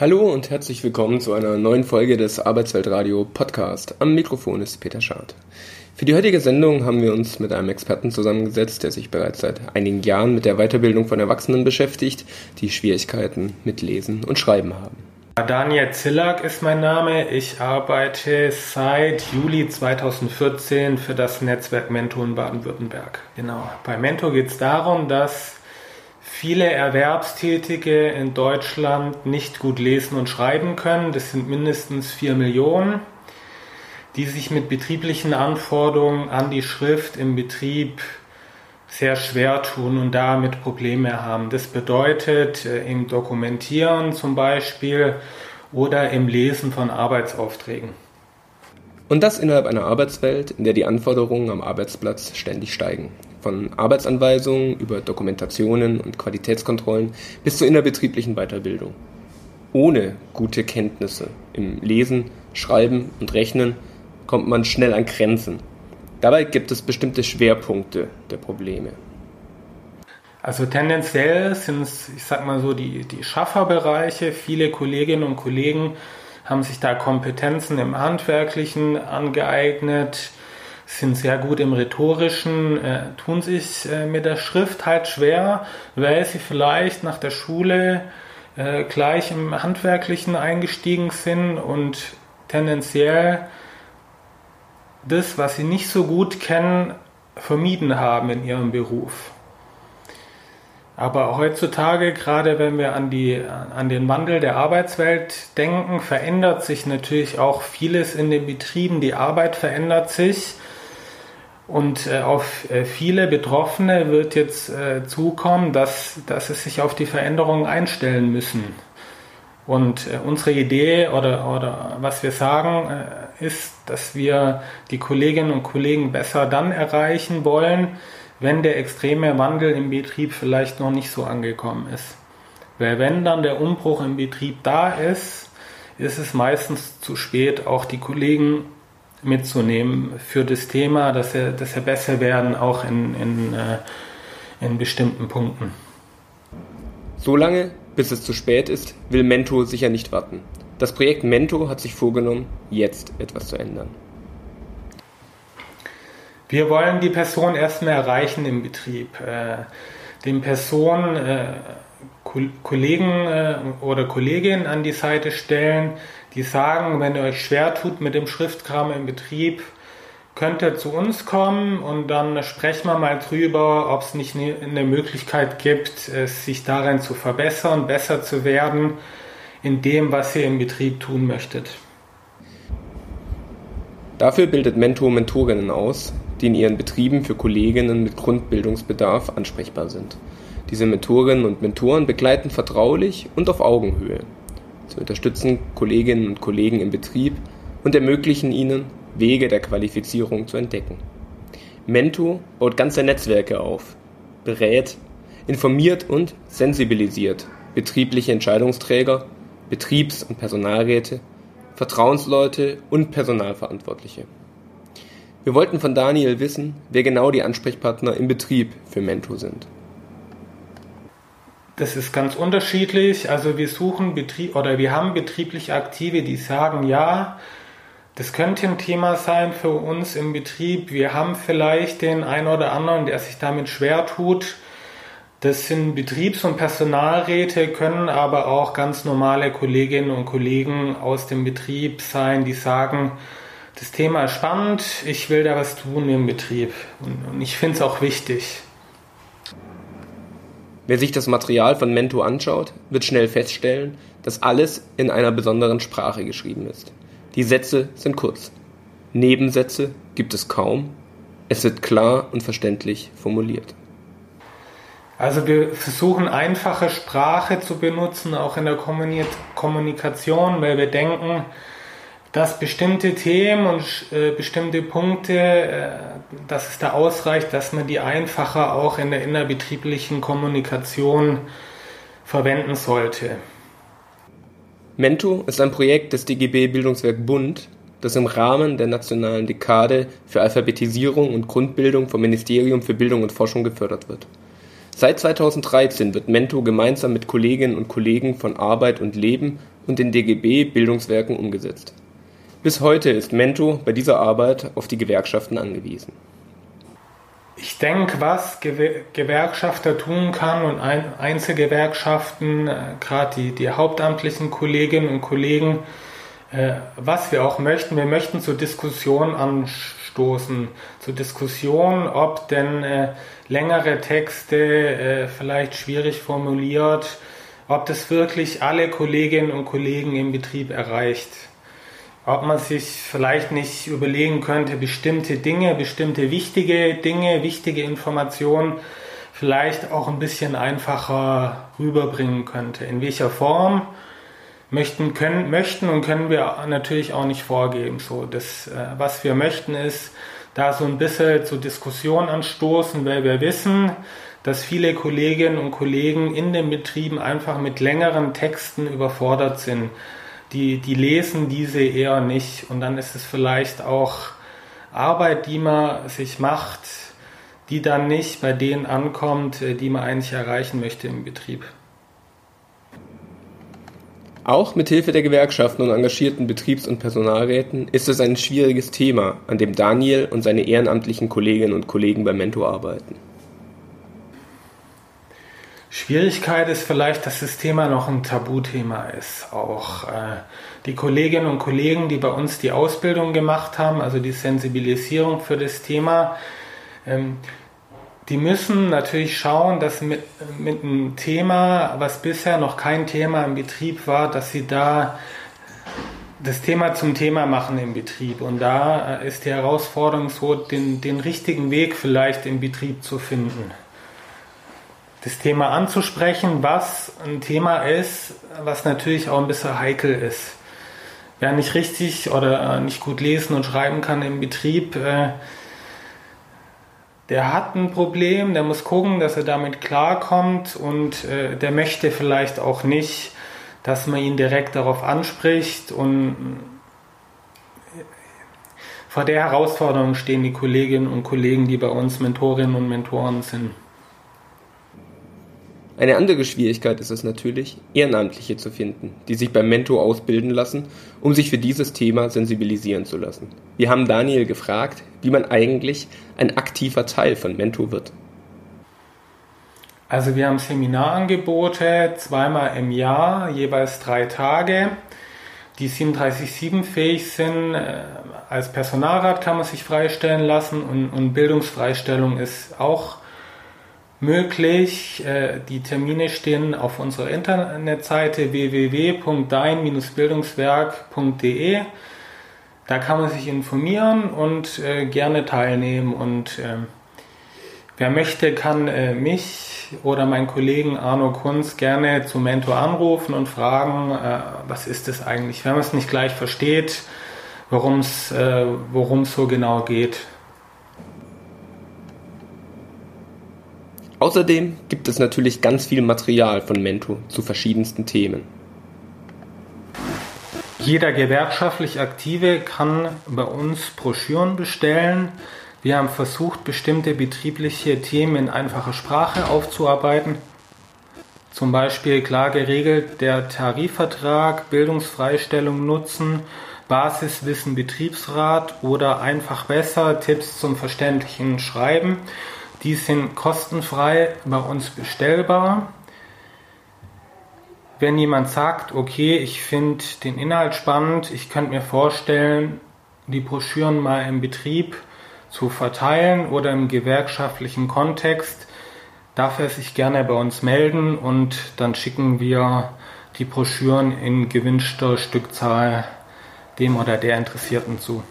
Hallo und herzlich willkommen zu einer neuen Folge des Arbeitsweltradio Podcast. Am Mikrofon ist Peter Schad. Für die heutige Sendung haben wir uns mit einem Experten zusammengesetzt, der sich bereits seit einigen Jahren mit der Weiterbildung von Erwachsenen beschäftigt, die Schwierigkeiten mit Lesen und Schreiben haben. Daniel Zillack ist mein Name. Ich arbeite seit Juli 2014 für das Netzwerk Mentor in Baden-Württemberg. Genau. Bei Mentor geht es darum, dass viele Erwerbstätige in Deutschland nicht gut lesen und schreiben können. Das sind mindestens vier Millionen, die sich mit betrieblichen Anforderungen an die Schrift im Betrieb sehr schwer tun und damit Probleme haben. Das bedeutet äh, im Dokumentieren zum Beispiel oder im Lesen von Arbeitsaufträgen. Und das innerhalb einer Arbeitswelt, in der die Anforderungen am Arbeitsplatz ständig steigen. Von Arbeitsanweisungen über Dokumentationen und Qualitätskontrollen bis zur innerbetrieblichen Weiterbildung. Ohne gute Kenntnisse im Lesen, Schreiben und Rechnen kommt man schnell an Grenzen. Dabei gibt es bestimmte Schwerpunkte der Probleme. Also tendenziell sind es, ich sag mal so, die, die Schafferbereiche. Viele Kolleginnen und Kollegen haben sich da Kompetenzen im Handwerklichen angeeignet, sind sehr gut im Rhetorischen, äh, tun sich äh, mit der Schrift halt schwer, weil sie vielleicht nach der Schule äh, gleich im Handwerklichen eingestiegen sind und tendenziell das, was sie nicht so gut kennen, vermieden haben in ihrem Beruf. Aber heutzutage, gerade wenn wir an, die, an den Wandel der Arbeitswelt denken, verändert sich natürlich auch vieles in den Betrieben. Die Arbeit verändert sich. Und äh, auf äh, viele Betroffene wird jetzt äh, zukommen, dass, dass sie sich auf die Veränderungen einstellen müssen. Und unsere Idee oder, oder was wir sagen, ist, dass wir die Kolleginnen und Kollegen besser dann erreichen wollen, wenn der extreme Wandel im Betrieb vielleicht noch nicht so angekommen ist. Weil wenn dann der Umbruch im Betrieb da ist, ist es meistens zu spät, auch die Kollegen mitzunehmen für das Thema, dass sie, dass sie besser werden, auch in, in, äh, in bestimmten Punkten. Solange, bis es zu spät ist, will Mento sicher nicht warten. Das Projekt Mento hat sich vorgenommen, jetzt etwas zu ändern. Wir wollen die Person erstmal erreichen im Betrieb. Äh, den Personen äh, Kollegen oder Kolleginnen an die Seite stellen, die sagen, wenn ihr euch schwer tut mit dem Schriftkram im Betrieb, könnt ihr zu uns kommen und dann sprechen wir mal drüber, ob es nicht eine Möglichkeit gibt, sich darin zu verbessern, besser zu werden in dem, was ihr im Betrieb tun möchtet. Dafür bildet Mentor Mentorinnen aus, die in ihren Betrieben für Kolleginnen mit Grundbildungsbedarf ansprechbar sind. Diese Mentorinnen und Mentoren begleiten vertraulich und auf Augenhöhe. Sie unterstützen Kolleginnen und Kollegen im Betrieb und ermöglichen ihnen, Wege der Qualifizierung zu entdecken. Mento baut ganze Netzwerke auf, berät, informiert und sensibilisiert betriebliche Entscheidungsträger, Betriebs- und Personalräte, Vertrauensleute und Personalverantwortliche. Wir wollten von Daniel wissen, wer genau die Ansprechpartner im Betrieb für Mento sind. Das ist ganz unterschiedlich. Also wir suchen Betrieb oder wir haben betrieblich Aktive, die sagen, ja, das könnte ein Thema sein für uns im Betrieb. Wir haben vielleicht den einen oder anderen, der sich damit schwer tut. Das sind Betriebs- und Personalräte, können aber auch ganz normale Kolleginnen und Kollegen aus dem Betrieb sein, die sagen, das Thema ist spannend, ich will da was tun im Betrieb und, und ich finde es auch wichtig. Wer sich das Material von Mento anschaut, wird schnell feststellen, dass alles in einer besonderen Sprache geschrieben ist. Die Sätze sind kurz. Nebensätze gibt es kaum. Es wird klar und verständlich formuliert. Also wir versuchen einfache Sprache zu benutzen, auch in der Kommunikation, weil wir denken, dass bestimmte Themen und äh, bestimmte Punkte, äh, dass es da ausreicht, dass man die einfacher auch in der innerbetrieblichen Kommunikation verwenden sollte. Mento ist ein Projekt des DGB Bildungswerk Bund, das im Rahmen der nationalen Dekade für Alphabetisierung und Grundbildung vom Ministerium für Bildung und Forschung gefördert wird. Seit 2013 wird Mento gemeinsam mit Kolleginnen und Kollegen von Arbeit und Leben und den DGB Bildungswerken umgesetzt. Bis heute ist Mento bei dieser Arbeit auf die Gewerkschaften angewiesen. Ich denke, was Gewerkschafter tun kann und Einzelgewerkschaften, äh, gerade die, die hauptamtlichen Kolleginnen und Kollegen, äh, was wir auch möchten, wir möchten zur Diskussion anstoßen, zur Diskussion, ob denn äh, längere Texte vielleicht schwierig formuliert, ob das wirklich alle Kolleginnen und Kollegen im Betrieb erreicht ob man sich vielleicht nicht überlegen könnte, bestimmte Dinge, bestimmte wichtige Dinge, wichtige Informationen vielleicht auch ein bisschen einfacher rüberbringen könnte. In welcher Form möchten, können, möchten und können wir natürlich auch nicht vorgeben. So, das, äh, was wir möchten, ist da so ein bisschen zur Diskussion anstoßen, weil wir wissen, dass viele Kolleginnen und Kollegen in den Betrieben einfach mit längeren Texten überfordert sind die, die lesen diese eher nicht. Und dann ist es vielleicht auch Arbeit, die man sich macht, die dann nicht bei denen ankommt, äh, die man eigentlich erreichen möchte im Betrieb. Auch mit Hilfe der Gewerkschaften und engagierten Betriebs- und Personalräten ist es ein schwieriges Thema, an dem Daniel und seine ehrenamtlichen Kolleginnen und Kollegen bei Mentor arbeiten. Schwierigkeit ist vielleicht, dass das Thema noch ein Tabuthema ist. Auch äh, die Kolleginnen und Kollegen, die bei uns die Ausbildung gemacht haben, also die Sensibilisierung für das Thema, ähm, die müssen natürlich schauen, dass mit, mit einem Thema, was bisher noch kein Thema im Betrieb war, dass sie da das Thema zum Thema machen im Betrieb. Und da äh, ist die Herausforderung so, den, den richtigen Weg vielleicht im Betrieb zu finden das Thema anzusprechen, was ein Thema ist, was natürlich auch ein bisschen heikel ist. Wer nicht richtig oder nicht gut lesen und schreiben kann im Betrieb, äh, der hat ein Problem, der muss gucken, dass er damit klarkommt und äh, der möchte vielleicht auch nicht, dass man ihn direkt darauf anspricht und vor der Herausforderung stehen die Kolleginnen und Kollegen, die bei uns Mentorinnen und Mentoren sind. Eine andere Schwierigkeit ist es natürlich, Ehrenamtliche zu finden, die sich beim Mentor ausbilden lassen, um sich für dieses Thema sensibilisieren zu lassen. Wir haben Daniel gefragt, wie man eigentlich ein aktiver Teil von Mentor wird. Also wir haben Seminarangebote zweimal im Jahr, jeweils drei Tage, die 37.7 fähig sind. Äh, als Personalrat kann man sich freistellen lassen und, und Bildungsfreistellung ist auch möglich. Äh, die Termine stehen auf unserer Internetseite www.dein-bildungswerk.de. Da kann man sich informieren und äh, gerne teilnehmen. Und äh, wer möchte, kann mich oder meinen Kollegen Arno Kunz gerne zum Mentor anrufen und fragen, was ist das eigentlich, wenn man es nicht gleich versteht, worum es so genau geht. Außerdem gibt es natürlich ganz viel Material von Mento zu verschiedensten Themen. Jeder gewerkschaftlich Aktive kann bei uns Broschüren bestellen. Wir haben versucht, bestimmte betriebliche Themen in einfacher Sprache aufzuarbeiten. Zum Beispiel klar geregelt der Tarifvertrag, Bildungsfreistellung nutzen, Basiswissen Betriebsrat oder einfach besser Tipps zum verständlichen Schreiben. Die sind kostenfrei bei uns bestellbar. Wenn jemand sagt, okay, ich finde den Inhalt spannend, ich könnte mir vorstellen, die Broschüren mal im Betrieb zu verteilen oder im gewerkschaftlichen Kontext, darf er sich gerne bei uns melden und dann schicken wir die Broschüren in gewünschter Stückzahl dem oder der Interessierten zu.